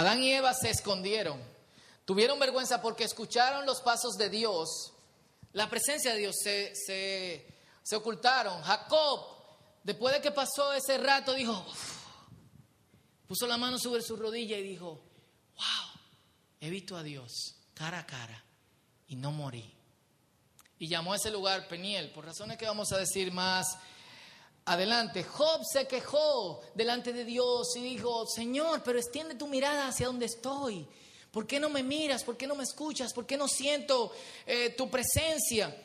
Adán y Eva se escondieron. Tuvieron vergüenza porque escucharon los pasos de Dios. La presencia de Dios se, se, ocultaron. Jacob, después de que pasó ese rato, dijo, puso la mano sobre su rodilla y dijo, wow, he visto a Dios cara a cara y no morí. Y llamó a ese lugar Peniel, por razones que vamos a decir más adelante. Job se quejó delante de Dios y dijo, Señor, pero extiende tu mirada hacia donde estoy. ¿Por qué no me miras? ¿Por qué no me escuchas? ¿Por qué no siento eh, tu presencia?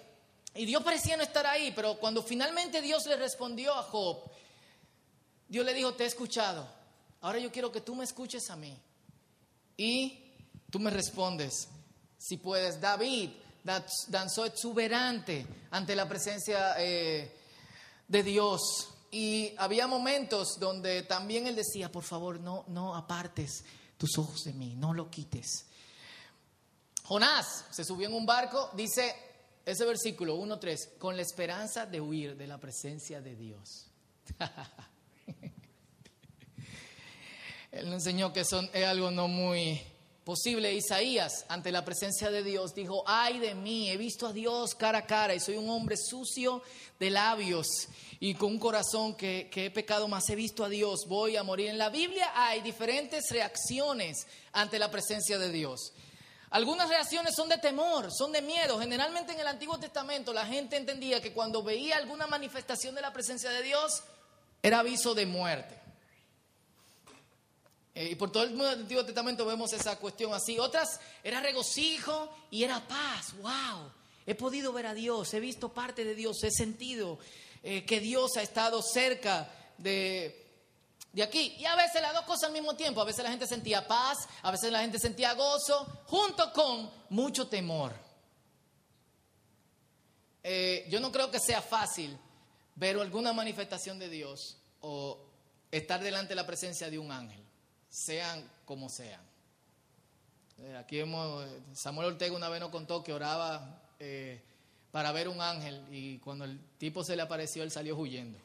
Y Dios parecía no estar ahí, pero cuando finalmente Dios le respondió a Job, Dios le dijo, te he escuchado. Ahora yo quiero que tú me escuches a mí. Y tú me respondes, si puedes. David danzó exuberante ante la presencia eh, de Dios. Y había momentos donde también él decía, por favor, no, no apartes tus ojos de mí, no lo quites. Jonás se subió en un barco, dice ese versículo 1.3, con la esperanza de huir de la presencia de Dios. Él nos enseñó que eso es algo no muy posible. Isaías, ante la presencia de Dios, dijo, ay de mí, he visto a Dios cara a cara y soy un hombre sucio de labios y con un corazón que, que he pecado más, he visto a Dios, voy a morir. En la Biblia hay diferentes reacciones ante la presencia de Dios. Algunas reacciones son de temor, son de miedo. Generalmente en el Antiguo Testamento la gente entendía que cuando veía alguna manifestación de la presencia de Dios era aviso de muerte. Eh, y por todo el Antiguo Testamento vemos esa cuestión así. Otras era regocijo y era paz. ¡Wow! He podido ver a Dios, he visto parte de Dios, he sentido eh, que Dios ha estado cerca de, de aquí. Y a veces las dos cosas al mismo tiempo. A veces la gente sentía paz, a veces la gente sentía gozo, junto con mucho temor. Eh, yo no creo que sea fácil ver alguna manifestación de Dios o estar delante de la presencia de un ángel sean como sean. Eh, aquí hemos, Samuel Ortega una vez nos contó que oraba eh, para ver un ángel y cuando el tipo se le apareció, él salió huyendo.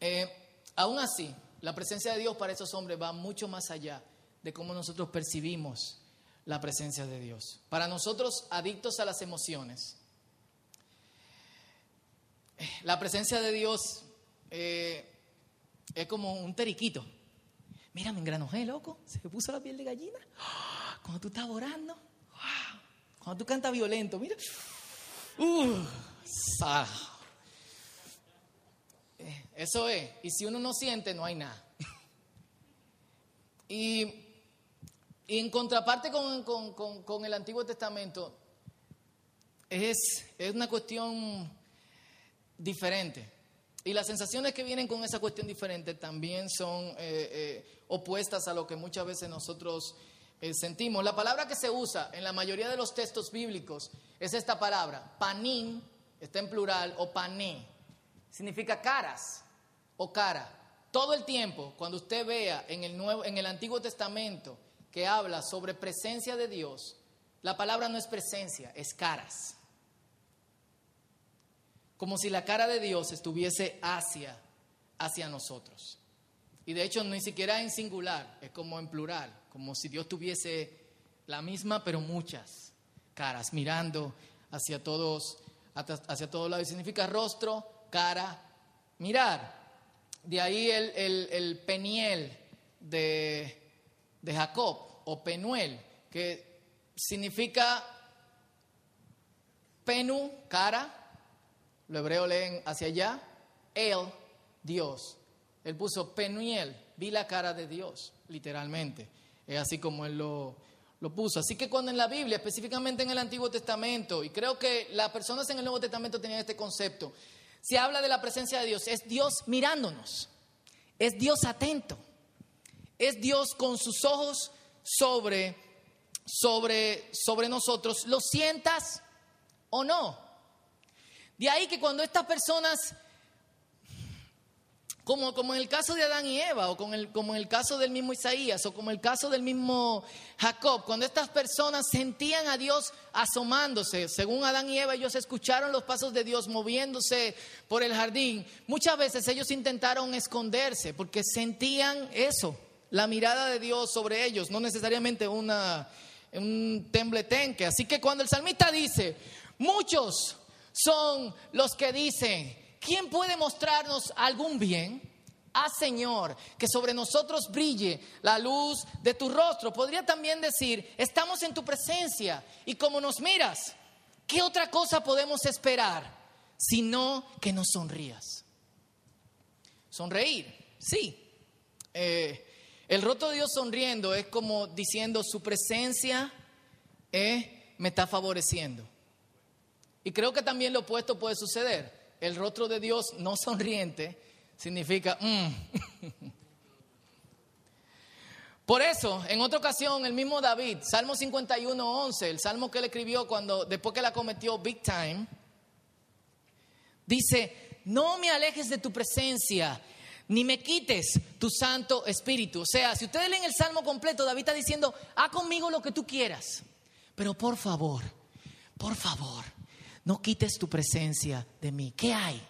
Eh, aún así, la presencia de Dios para esos hombres va mucho más allá de cómo nosotros percibimos la presencia de Dios. Para nosotros, adictos a las emociones, la presencia de Dios es como un teriquito. Mira, me engranojé, loco. Se me puso la piel de gallina. Cuando tú estás orando. Cuando tú cantas violento, mira. Uh, Eso es. Y si uno no siente, no hay nada. Y, y en contraparte con, con, con, con, el Antiguo Testamento, es, es una cuestión diferente. Y las sensaciones que vienen con esa cuestión diferente también son eh, eh, opuestas a lo que muchas veces nosotros eh, sentimos. La palabra que se usa en la mayoría de los textos bíblicos es esta palabra, panín, está en plural, o pané, significa caras o cara. Todo el tiempo, cuando usted vea en el, Nuevo, en el Antiguo Testamento que habla sobre presencia de Dios, la palabra no es presencia, es caras como si la cara de Dios estuviese hacia, hacia nosotros. Y de hecho ni siquiera en singular, es como en plural, como si Dios tuviese la misma pero muchas caras mirando hacia todos, hacia todos lados. Y significa rostro, cara, mirar. De ahí el, el, el peniel de, de Jacob o penuel, que significa penu, cara, los hebreos leen hacia allá, él, Dios. Él puso Penuel, vi la cara de Dios, literalmente. Es así como él lo, lo puso. Así que cuando en la Biblia, específicamente en el Antiguo Testamento, y creo que las personas en el Nuevo Testamento tenían este concepto, se habla de la presencia de Dios, es Dios mirándonos, es Dios atento, es Dios con sus ojos sobre, sobre, sobre nosotros, lo sientas o no. De ahí que cuando estas personas, como, como en el caso de Adán y Eva, o como en el caso del mismo Isaías, o como el caso del mismo Jacob, cuando estas personas sentían a Dios asomándose, según Adán y Eva, ellos escucharon los pasos de Dios moviéndose por el jardín, muchas veces ellos intentaron esconderse porque sentían eso, la mirada de Dios sobre ellos, no necesariamente una, un tembletenque. Así que cuando el salmista dice, muchos son los que dicen, ¿quién puede mostrarnos algún bien? Ah, Señor, que sobre nosotros brille la luz de tu rostro. Podría también decir, estamos en tu presencia y como nos miras, ¿qué otra cosa podemos esperar sino que nos sonrías? Sonreír, sí. Eh, el rostro de Dios sonriendo es como diciendo su presencia eh, me está favoreciendo. Y creo que también lo opuesto puede suceder. El rostro de Dios no sonriente significa... Mm". Por eso, en otra ocasión, el mismo David, Salmo 51, 11, el salmo que él escribió cuando, después que la cometió Big Time, dice, no me alejes de tu presencia, ni me quites tu Santo Espíritu. O sea, si ustedes leen el Salmo completo, David está diciendo, haz conmigo lo que tú quieras, pero por favor, por favor, no quites tu presencia de mí. ¿Qué hay?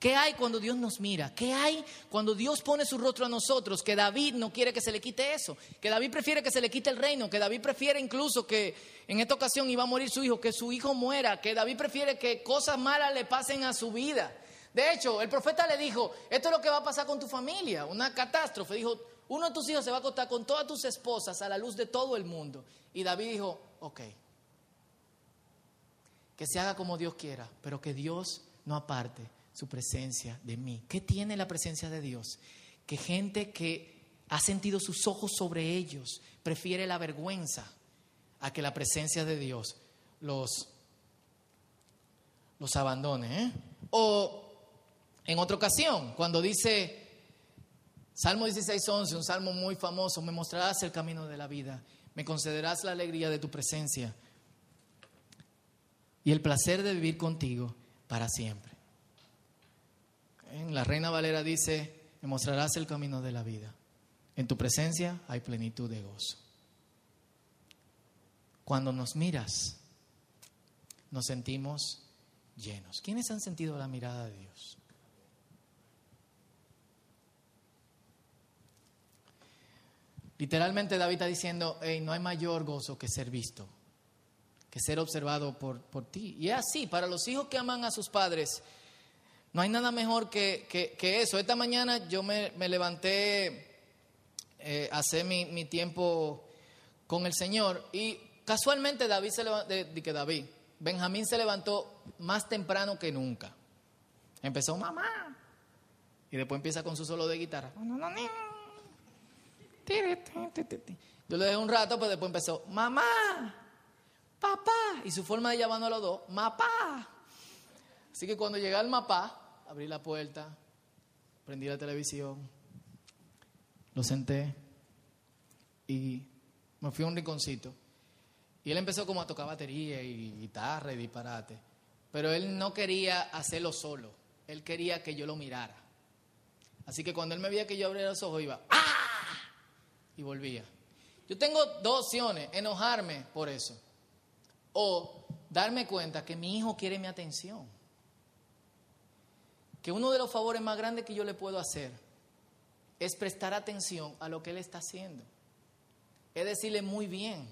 ¿Qué hay cuando Dios nos mira? ¿Qué hay cuando Dios pone su rostro a nosotros? Que David no quiere que se le quite eso, que David prefiere que se le quite el reino, que David prefiere incluso que en esta ocasión iba a morir su hijo, que su hijo muera, que David prefiere que cosas malas le pasen a su vida. De hecho, el profeta le dijo, esto es lo que va a pasar con tu familia, una catástrofe. Dijo, uno de tus hijos se va a acostar con todas tus esposas a la luz de todo el mundo. Y David dijo, ok, que se haga como Dios quiera, pero que Dios no aparte su presencia de mí. ¿Qué tiene la presencia de Dios? Que gente que ha sentido sus ojos sobre ellos prefiere la vergüenza a que la presencia de Dios los, los abandone. ¿eh? O en otra ocasión, cuando dice Salmo 16, 11, un salmo muy famoso, me mostrarás el camino de la vida, me concederás la alegría de tu presencia y el placer de vivir contigo para siempre. En la Reina Valera dice, me mostrarás el camino de la vida. En tu presencia hay plenitud de gozo. Cuando nos miras, nos sentimos llenos. ¿Quiénes han sentido la mirada de Dios? Literalmente David está diciendo, no hay mayor gozo que ser visto, que ser observado por, por ti. Y es así, para los hijos que aman a sus padres, no hay nada mejor que, que, eso. Esta mañana yo me, levanté eh, mi, mi, tiempo con el Señor y casualmente David se levantó, que David, Benjamín se levantó más temprano que nunca. Empezó mamá y después empieza con su solo de guitarra. Yo le dejé un rato, pero después empezó, mamá, papá. Y su forma de llamarnos a los dos, mapá. Así que cuando llegué al mapá, abrí la puerta, prendí la televisión, lo senté y me fui a un rinconcito. Y él empezó como a tocar batería y guitarra y disparate. Pero él no quería hacerlo solo. Él quería que yo lo mirara. Así que cuando él me veía que yo abría los ojos, iba, ¡ah! y volvía. Yo tengo dos opciones, enojarme por eso o darme cuenta que mi hijo quiere mi atención. Que uno de los favores más grandes que yo le puedo hacer es prestar atención a lo que él está haciendo. Es decirle muy bien.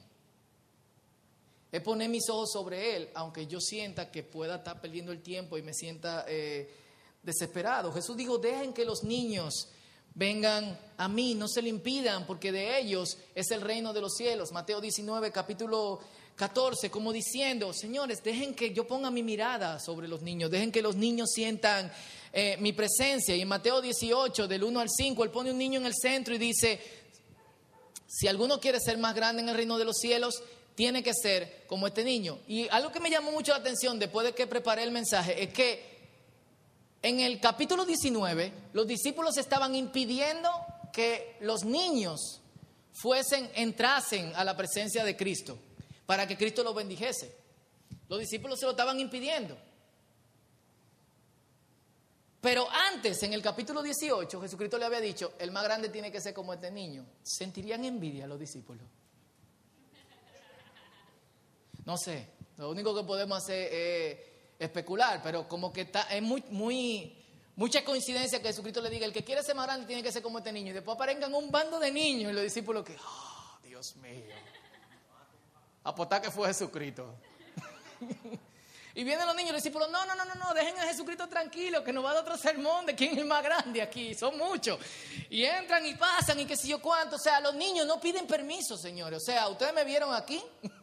Es poner mis ojos sobre él, aunque yo sienta que pueda estar perdiendo el tiempo y me sienta eh, desesperado. Jesús dijo, dejen que los niños vengan a mí, no se le impidan, porque de ellos es el reino de los cielos. Mateo 19, capítulo 14, como diciendo, señores, dejen que yo ponga mi mirada sobre los niños, dejen que los niños sientan eh, mi presencia. Y en Mateo 18, del 1 al 5, él pone un niño en el centro y dice, si alguno quiere ser más grande en el reino de los cielos, tiene que ser como este niño. Y algo que me llamó mucho la atención después de que preparé el mensaje es que en el capítulo 19, los discípulos estaban impidiendo que los niños fuesen, entrasen a la presencia de Cristo para que Cristo los bendijese. Los discípulos se lo estaban impidiendo. Pero antes, en el capítulo 18, Jesucristo le había dicho, el más grande tiene que ser como este niño. ¿Sentirían envidia los discípulos? No sé, lo único que podemos hacer es especular, pero como que está, es muy, muy, Mucha coincidencia que Jesucristo le diga, el que quiere ser más grande tiene que ser como este niño. Y después aparezcan un bando de niños y los discípulos que, oh, Dios mío. Apostar que fue Jesucristo. y vienen los niños los discípulos, no, no, no, no, no, dejen a Jesucristo tranquilo, que nos va a dar otro sermón de quién es el más grande aquí, son muchos. Y entran y pasan y qué sé yo cuánto. O sea, los niños no piden permiso, señores. O sea, ustedes me vieron aquí.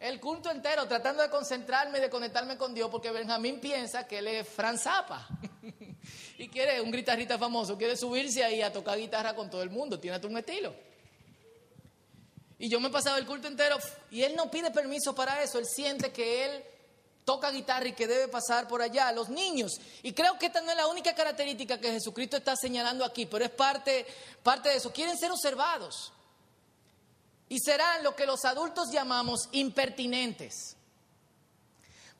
el culto entero tratando de concentrarme y de conectarme con Dios porque Benjamín piensa que él es Franz Zappa y quiere un guitarrista famoso, quiere subirse ahí a tocar guitarra con todo el mundo, tiene un estilo. Y yo me he pasado el culto entero y él no pide permiso para eso, él siente que él toca guitarra y que debe pasar por allá. Los niños, y creo que esta no es la única característica que Jesucristo está señalando aquí, pero es parte, parte de eso, quieren ser observados y serán lo que los adultos llamamos impertinentes.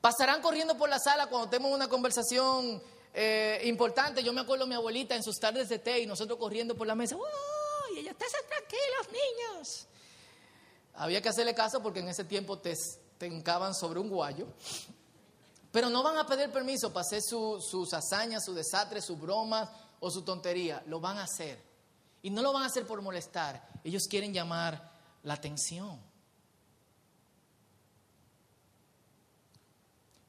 Pasarán corriendo por la sala cuando tenemos una conversación eh, importante. Yo me acuerdo de mi abuelita en sus tardes de té y nosotros corriendo por la mesa. ¡Uy! Ella, está tranquilos, niños. Había que hacerle caso porque en ese tiempo te, encaban sobre un guayo. Pero no van a pedir permiso para hacer sus hazañas, su desastre, su broma o su tontería. Lo van a hacer. Y no lo van a hacer por molestar. Ellos quieren llamar la atención.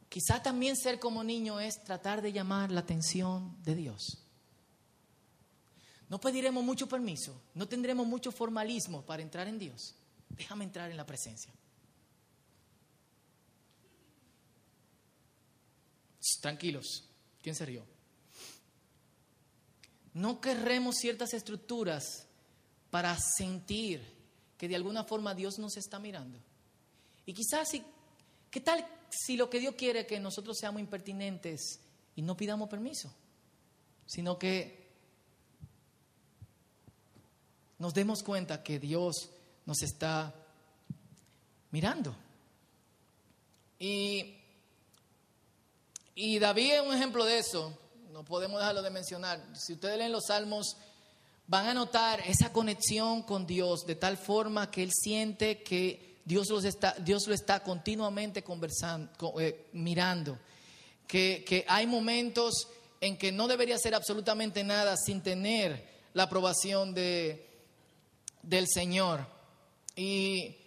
Quizá también ser como niño es tratar de llamar la atención de Dios. No pediremos mucho permiso, no tendremos mucho formalismo para entrar en Dios. Déjame entrar en la presencia. Tranquilos, ¿quién se rió? No querremos ciertas estructuras para sentir que de alguna forma Dios nos está mirando. Y quizás, ¿qué tal si lo que Dios quiere es que nosotros seamos impertinentes y no pidamos permiso? Sino que nos demos cuenta que Dios nos está mirando. Y, y David es un ejemplo de eso, no podemos dejarlo de mencionar. Si ustedes leen los salmos van a notar esa conexión con Dios de tal forma que él siente que Dios, los está, Dios lo está continuamente conversando, eh, mirando, que, que hay momentos en que no debería hacer absolutamente nada sin tener la aprobación de, del Señor. Y,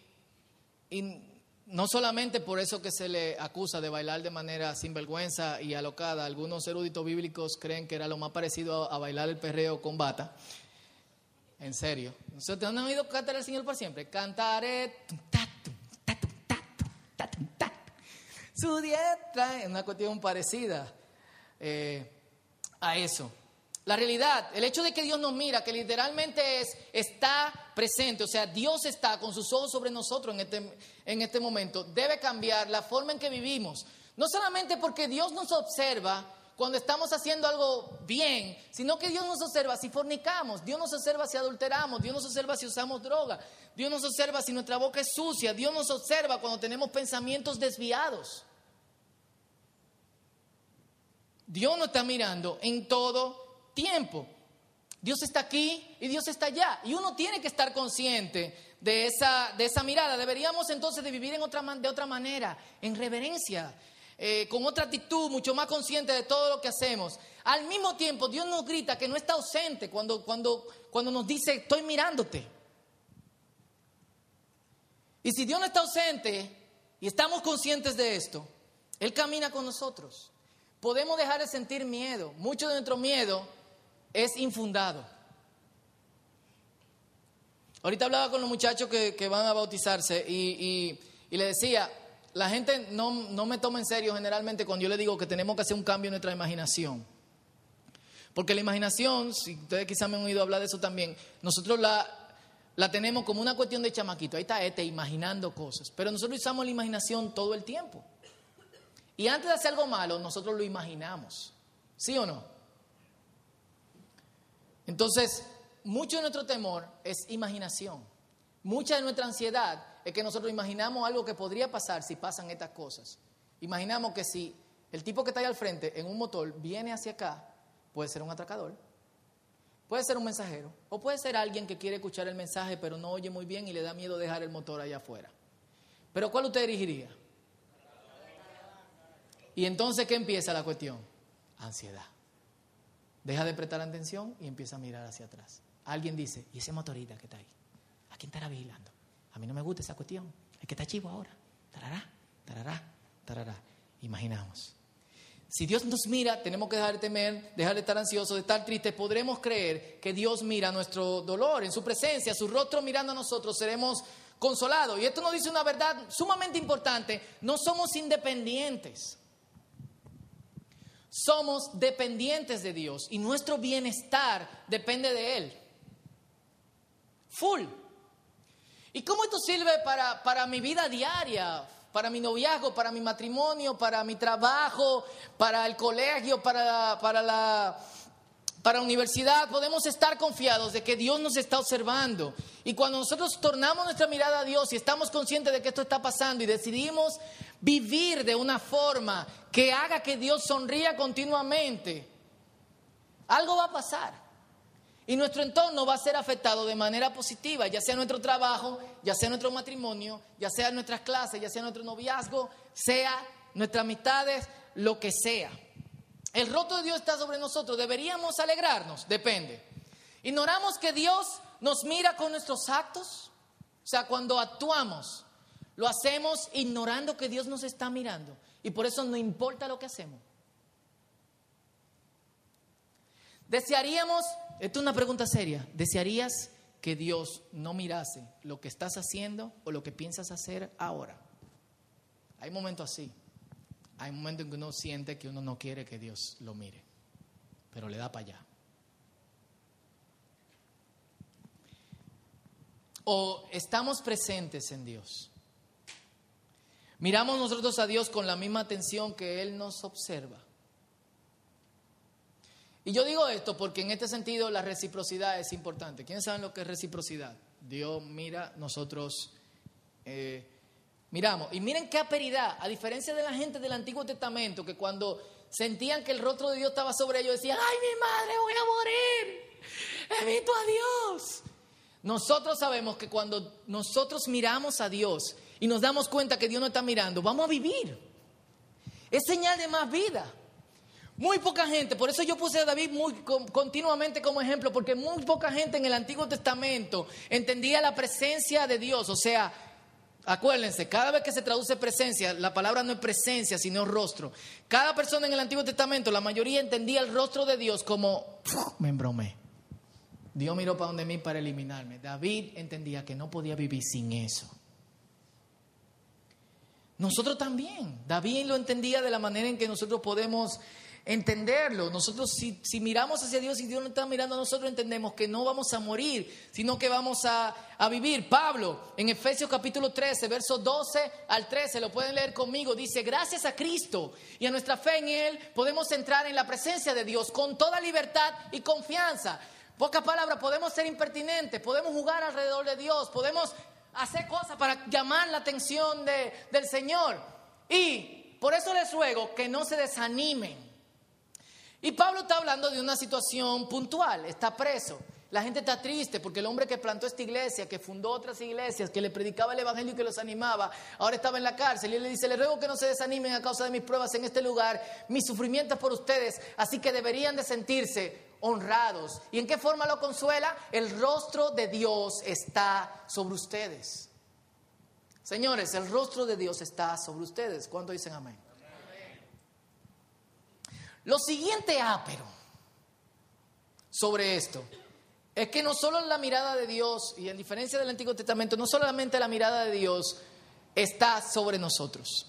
no solamente por eso que se le acusa de bailar de manera sinvergüenza y alocada, algunos eruditos bíblicos creen que era lo más parecido a, a bailar el perreo con bata. En serio. ¿Ustedes han oído cantar al Señor por siempre? Cantaré. Su diestra es una cuestión parecida eh, a eso. La realidad, el hecho de que Dios nos mira, que literalmente es, está presente, o sea, Dios está con sus ojos sobre nosotros en este, en este momento, debe cambiar la forma en que vivimos. No solamente porque Dios nos observa, cuando estamos haciendo algo bien, sino que Dios nos observa si fornicamos, Dios nos observa si adulteramos, Dios nos observa si usamos droga, Dios nos observa si nuestra boca es sucia, Dios nos observa cuando tenemos pensamientos desviados. Dios nos está mirando en todo tiempo. Dios está aquí y Dios está allá. Y uno tiene que estar consciente de esa, de esa mirada. Deberíamos entonces de vivir en otra, de otra manera, en reverencia, eh, con otra actitud, mucho más consciente de todo lo que hacemos. Al mismo tiempo, Dios nos grita que no está ausente cuando, cuando, cuando nos dice, estoy mirándote. Y si Dios no está ausente y estamos conscientes de esto, Él camina con nosotros. Podemos dejar de sentir miedo. Mucho de nuestro miedo es infundado. Ahorita hablaba con los muchachos que, van a bautizarse y, y le decía, la gente no, me toma en serio generalmente cuando yo le digo que tenemos que hacer un cambio en nuestra imaginación. Porque la imaginación, si ustedes quizás me han oído hablar de eso también, nosotros la, la tenemos como una cuestión de chamaquito. Ahí está este imaginando cosas. Pero nosotros usamos la imaginación todo el tiempo. Y antes de hacer algo malo, nosotros lo imaginamos. ¿Sí o no? Entonces, mucho de nuestro temor es imaginación. Mucha de nuestra ansiedad es que nosotros imaginamos algo que podría pasar si pasan estas cosas. Imaginamos que si el tipo que está ahí al frente en un motor viene hacia acá, puede ser un atracador, puede ser un mensajero, o puede ser alguien que quiere escuchar el mensaje pero no oye muy bien y le da miedo dejar el motor allá afuera. Pero ¿cuál usted dirigiría? Y entonces, ¿qué empieza la cuestión? Ansiedad. Deja de prestar atención y empieza a mirar hacia atrás. Alguien dice, ¿y ese motorista que está ahí? ¿A quién estará vigilando? A mí no me gusta esa cuestión. Es que está chivo ahora. Tarará, tarará, tarará. Imaginamos. Si Dios nos mira, tenemos que dejar de temer, dejar de estar ansiosos, de estar tristes. Podremos creer que Dios mira nuestro dolor en su presencia, su rostro mirando a nosotros, seremos consolados. Y esto nos dice una verdad sumamente importante. No somos independientes. Somos dependientes de Dios y nuestro bienestar depende de Él. Full. ¿Y cómo esto sirve para, para mi vida diaria? para mi noviazgo, para mi matrimonio, para mi trabajo, para el colegio, para, para la para universidad, podemos estar confiados de que Dios nos está observando. Y cuando nosotros tornamos nuestra mirada a Dios y estamos conscientes de que esto está pasando y decidimos vivir de una forma que haga que Dios sonría continuamente, algo va a pasar. Y nuestro entorno va a ser afectado de manera positiva, ya sea nuestro trabajo, ya sea nuestro matrimonio, ya sea nuestras clases, ya sea nuestro noviazgo, sea nuestras amistades, lo que sea. El rostro de Dios está sobre nosotros, deberíamos alegrarnos, depende. Ignoramos que Dios nos mira con nuestros actos, o sea, cuando actuamos, lo hacemos ignorando que Dios nos está mirando y por eso no importa lo que hacemos. Desearíamos esta es una pregunta seria. ¿Desearías que Dios no mirase lo que estás haciendo o lo que piensas hacer ahora? Hay momentos así. Hay momentos en que uno siente que uno no quiere que Dios lo mire, pero le da para allá. O estamos presentes en Dios. Miramos nosotros a Dios con la misma atención que Él nos observa. Y yo digo esto porque en este sentido la reciprocidad es importante. ¿Quiénes saben lo que es reciprocidad? Dios mira, nosotros eh, miramos. Y miren qué aperidad, a diferencia de la gente del Antiguo Testamento, que cuando sentían que el rostro de Dios estaba sobre ellos, decían, ay mi madre, voy a morir. He visto a Dios. Nosotros sabemos que cuando nosotros miramos a Dios y nos damos cuenta que Dios nos está mirando, vamos a vivir. Es señal de más vida. Muy poca gente, por eso yo puse a David muy continuamente como ejemplo, porque muy poca gente en el Antiguo Testamento entendía la presencia de Dios. O sea, acuérdense, cada vez que se traduce presencia, la palabra no es presencia, sino rostro. Cada persona en el Antiguo Testamento, la mayoría entendía el rostro de Dios como, me embromé. Dios miró para donde mí para eliminarme. David entendía que no podía vivir sin eso. Nosotros también. David lo entendía de la manera en que nosotros podemos entenderlo. Nosotros si, miramos hacia Dios y Dios no está mirando a nosotros, entendemos que no vamos a morir, sino que vamos a, a vivir. Pablo, en Efesios capítulo 13, versos 12 al 13, lo pueden leer conmigo, dice, gracias a Cristo y a nuestra fe en Él, podemos entrar en la presencia de Dios con toda libertad y confianza. Pocas palabras, podemos ser impertinentes, podemos jugar alrededor de Dios, podemos hacer cosas para llamar la atención de, del Señor. Y por eso les ruego que no se desanimen y Pablo está hablando de una situación puntual, está preso. La gente está triste porque el hombre que plantó esta iglesia, que fundó otras iglesias, que le predicaba el evangelio y que los animaba, ahora estaba en la cárcel y él le dice, le ruego que no se desanimen a causa de mis pruebas en este lugar, mis sufrimientos por ustedes, así que deberían de sentirse honrados. ¿Y en qué forma lo consuela? El rostro de Dios está sobre ustedes. Señores, el rostro de Dios está sobre ustedes. ¿Cuánto dicen amén? Lo siguiente ápero sobre esto es que no solo la mirada de Dios, y en diferencia del Antiguo Testamento, no solamente la mirada de Dios está sobre nosotros.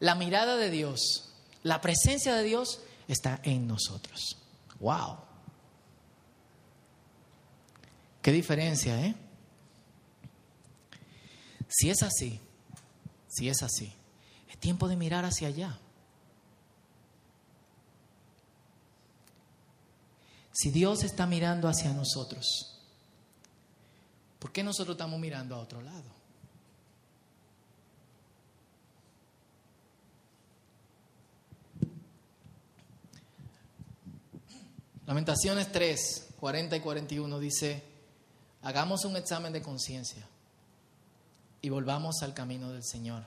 La mirada de Dios, la presencia de Dios está en nosotros. ¡Wow! Qué diferencia, ¿eh? Si es así, si es así, tiempo de mirar hacia allá. Si Dios está mirando hacia nosotros, ¿por qué nosotros estamos mirando a otro lado? Lamentaciones 3, 40 y 41 dice, hagamos un examen de conciencia y volvamos al camino del Señor.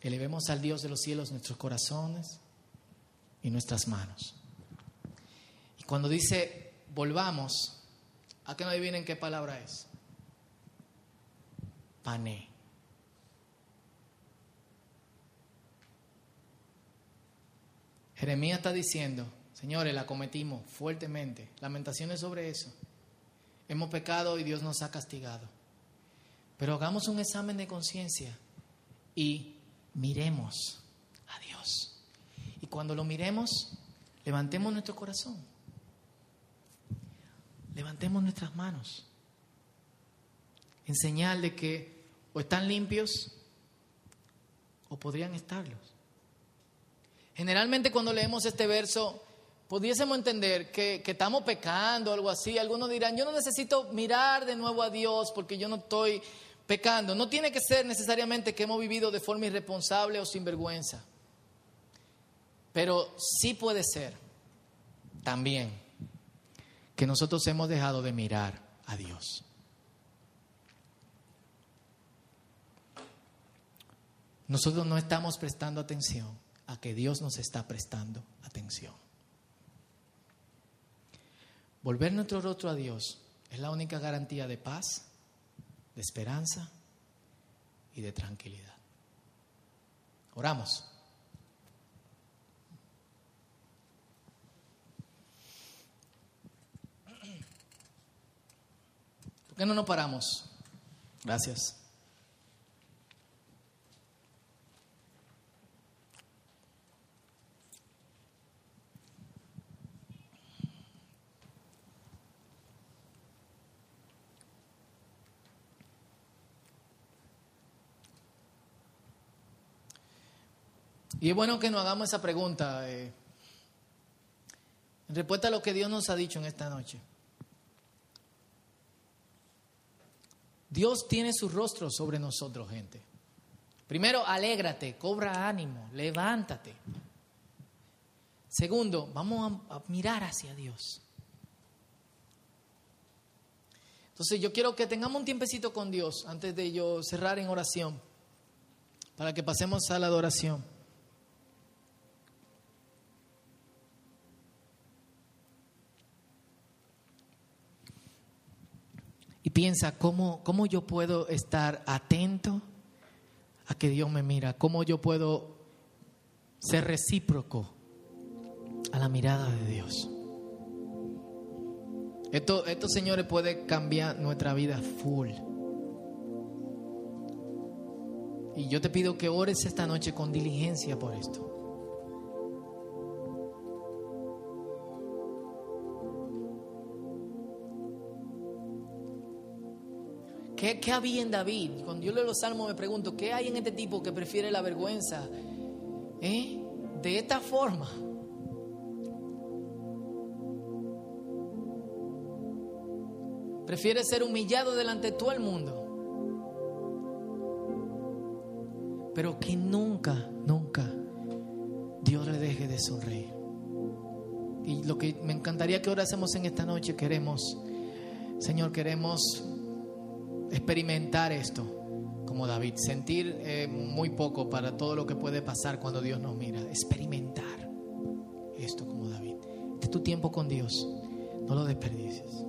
Elevemos al Dios de los cielos nuestros corazones y nuestras manos. Cuando dice volvamos, ¿a qué no adivinen qué palabra es? Pané. Jeremías está diciendo, señores, la cometimos fuertemente. Lamentaciones sobre eso. Hemos pecado y Dios nos ha castigado. Pero hagamos un examen de conciencia y miremos a Dios. Y cuando lo miremos, levantemos nuestro corazón. Levantemos nuestras manos. En señal de que o están limpios o podrían estarlos. Generalmente cuando leemos este verso, pudiésemos entender que, que, estamos pecando o algo así. Algunos dirán, yo no necesito mirar de nuevo a Dios porque yo no estoy pecando. No tiene que ser necesariamente que hemos vivido de forma irresponsable o sin vergüenza. Pero sí puede ser también que nosotros hemos dejado de mirar a Dios. Nosotros no estamos prestando atención a que Dios nos está prestando atención. Volver nuestro rostro a Dios es la única garantía de paz, de esperanza y de tranquilidad. Oramos. ¿Por no nos paramos? Gracias. Y es bueno que nos hagamos esa pregunta eh, en respuesta a lo que Dios nos ha dicho en esta noche. Dios tiene su rostro sobre nosotros, gente. Primero, alégrate, cobra ánimo, levántate. Segundo, vamos a, a mirar hacia Dios. Entonces yo quiero que tengamos un tiempecito con Dios antes de yo cerrar en oración, para que pasemos a la adoración. Y piensa cómo, cómo yo puedo estar atento a que Dios me mira, cómo yo puedo ser recíproco a la mirada de Dios. Esto, esto, señores, puede cambiar nuestra vida full. Y yo te pido que ores esta noche con diligencia por esto. ¿Qué, había en David? Cuando yo leo los salmos me pregunto, ¿qué hay en este tipo que prefiere la vergüenza? ¿Eh? De esta forma. Prefiere ser humillado delante de todo el mundo. Pero que nunca, nunca Dios le deje de sonreír. Y lo que me encantaría que ahora hacemos en esta noche, queremos, Señor, queremos experimentar esto como David, sentir eh, muy poco para todo lo que puede pasar cuando Dios nos mira, experimentar esto como David. Este es tu tiempo con Dios, no lo desperdicies.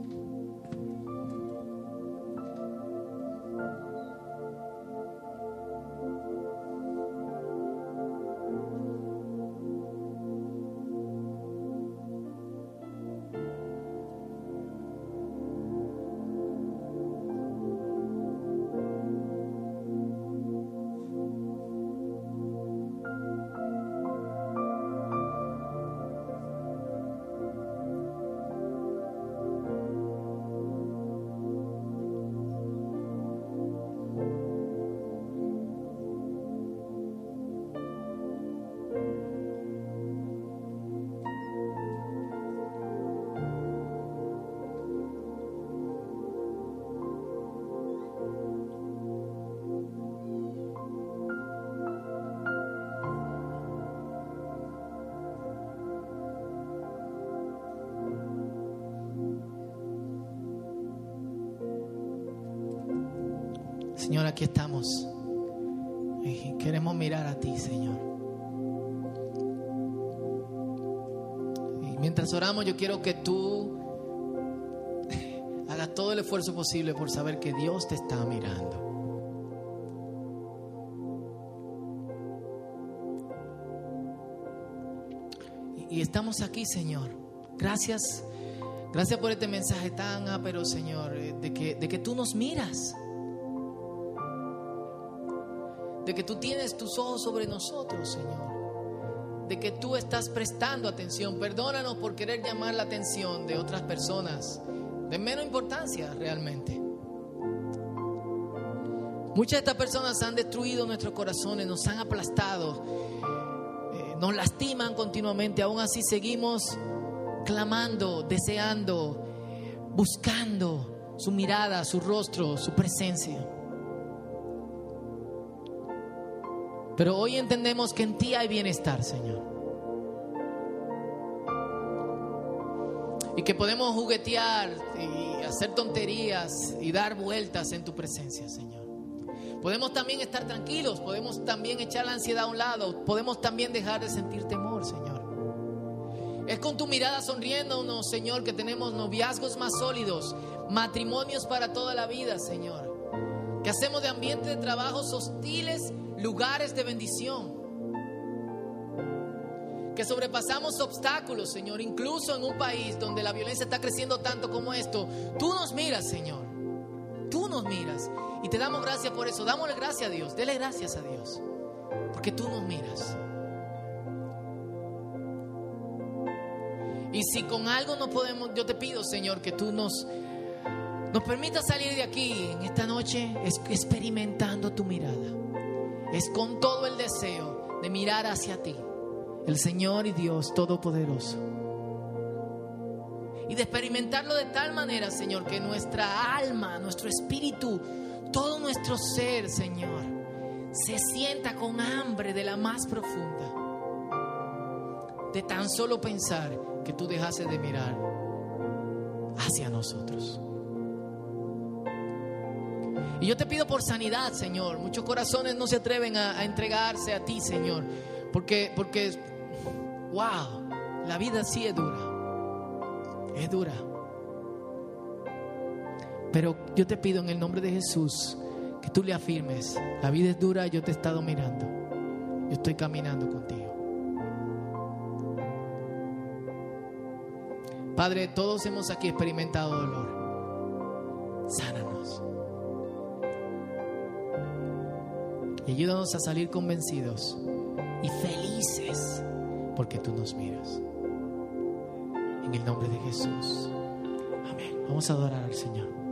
Señor, aquí estamos. Y queremos mirar a ti, Señor. mientras oramos, yo quiero que tú hagas todo el esfuerzo posible por saber que Dios te está mirando. Y estamos aquí, Señor. Gracias, gracias por este mensaje tan ápero, Señor, eh, de que, de que tú nos miras. De que tú tienes tus ojos sobre nosotros, Señor. De que tú estás prestando atención. Perdónanos por querer llamar la atención de otras personas de menos importancia realmente. Muchas de estas personas han destruido nuestros corazones, nos han aplastado nos lastiman continuamente, aún así seguimos clamando, deseando, buscando su mirada, su rostro, su presencia. Pero hoy entendemos que en ti hay bienestar, Señor. Y que podemos juguetear y hacer tonterías y dar vueltas en tu presencia, Señor. Podemos también estar tranquilos, podemos también echar la ansiedad a un lado, podemos también dejar de sentir temor, Señor. Es con tu mirada sonriéndonos, Señor, que tenemos noviazgos más sólidos, matrimonios para toda la vida, Señor. Que hacemos de ambiente de trabajos hostiles lugares de bendición. Que sobrepasamos obstáculos, Señor, incluso en un país donde la violencia está creciendo tanto como esto. Tú nos miras, Señor. Tú nos miras y te damos gracias por eso. Dámosle gracias a Dios. Dele gracias a Dios. Porque tú nos miras. Y si con algo no podemos, yo te pido, Señor, que tú nos, nos permitas salir de aquí en esta noche experimentando tu mirada. Es con todo el deseo de mirar hacia ti, el Señor y Dios Todopoderoso y de experimentarlo de tal manera, Señor, que nuestra alma, nuestro espíritu, todo nuestro ser, Señor, se sienta con hambre de la más profunda, de tan solo pensar que tú dejases de mirar hacia nosotros. Y yo te pido por sanidad, Señor. Muchos corazones no se atreven a, entregarse a ti, Señor, porque, porque, wow, la vida sí es dura es dura. Pero yo te pido en el nombre de Jesús que tú le afirmes, la vida es dura, yo te he estado mirando, yo estoy caminando contigo. Padre, todos hemos aquí experimentado dolor. Sánanos. Y ayúdanos a salir convencidos y felices porque tú nos miras. En el nombre de Jesús. Amén. Vamos a adorar al Señor.